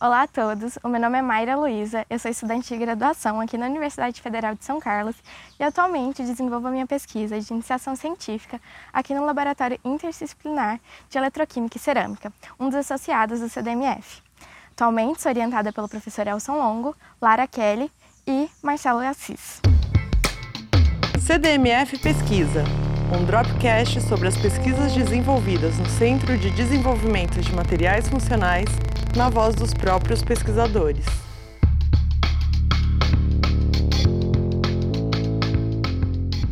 Olá a todos, o meu nome é Mayra Luiza, eu sou estudante de graduação aqui na Universidade Federal de São Carlos e atualmente desenvolvo a minha pesquisa de iniciação científica aqui no Laboratório Interdisciplinar de Eletroquímica e Cerâmica, um dos associados do CDMF. Atualmente sou orientada pelo professor Elson Longo, Lara Kelly e Marcelo Assis. CDMF Pesquisa, um dropcast sobre as pesquisas desenvolvidas no Centro de Desenvolvimento de Materiais Funcionais na voz dos próprios pesquisadores.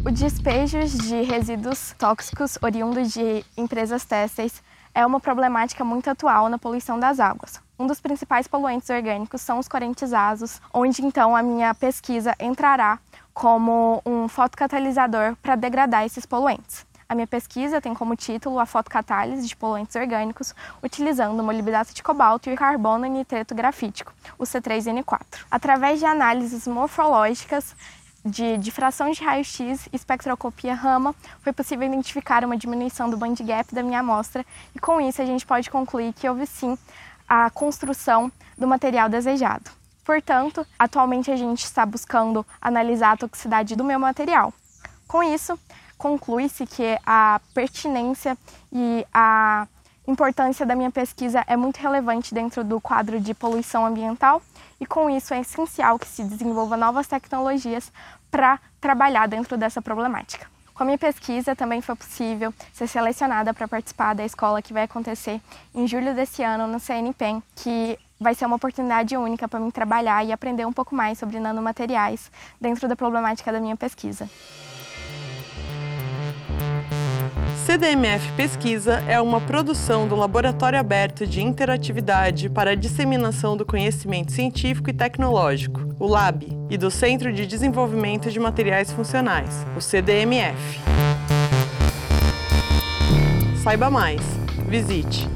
O despejo de resíduos tóxicos oriundos de empresas têxteis é uma problemática muito atual na poluição das águas. Um dos principais poluentes orgânicos são os correntes azos, onde então a minha pesquisa entrará como um fotocatalisador para degradar esses poluentes. A minha pesquisa tem como título a fotocatálise de poluentes orgânicos utilizando molibdato de cobalto e carbono nitreto grafítico, o C3N4. Através de análises morfológicas de difração de raio-x e espectroscopia Raman, foi possível identificar uma diminuição do band gap da minha amostra e com isso a gente pode concluir que houve sim a construção do material desejado. Portanto, atualmente a gente está buscando analisar a toxicidade do meu material. Com isso, conclui-se que a pertinência e a importância da minha pesquisa é muito relevante dentro do quadro de poluição ambiental e com isso é essencial que se desenvolva novas tecnologias para trabalhar dentro dessa problemática. Com a minha pesquisa também foi possível ser selecionada para participar da escola que vai acontecer em julho desse ano no CNPEM, que vai ser uma oportunidade única para mim trabalhar e aprender um pouco mais sobre nanomateriais dentro da problemática da minha pesquisa. CDMF Pesquisa é uma produção do Laboratório Aberto de Interatividade para a Disseminação do Conhecimento Científico e Tecnológico, o LAB, e do Centro de Desenvolvimento de Materiais Funcionais, o CDMF. Saiba mais. Visite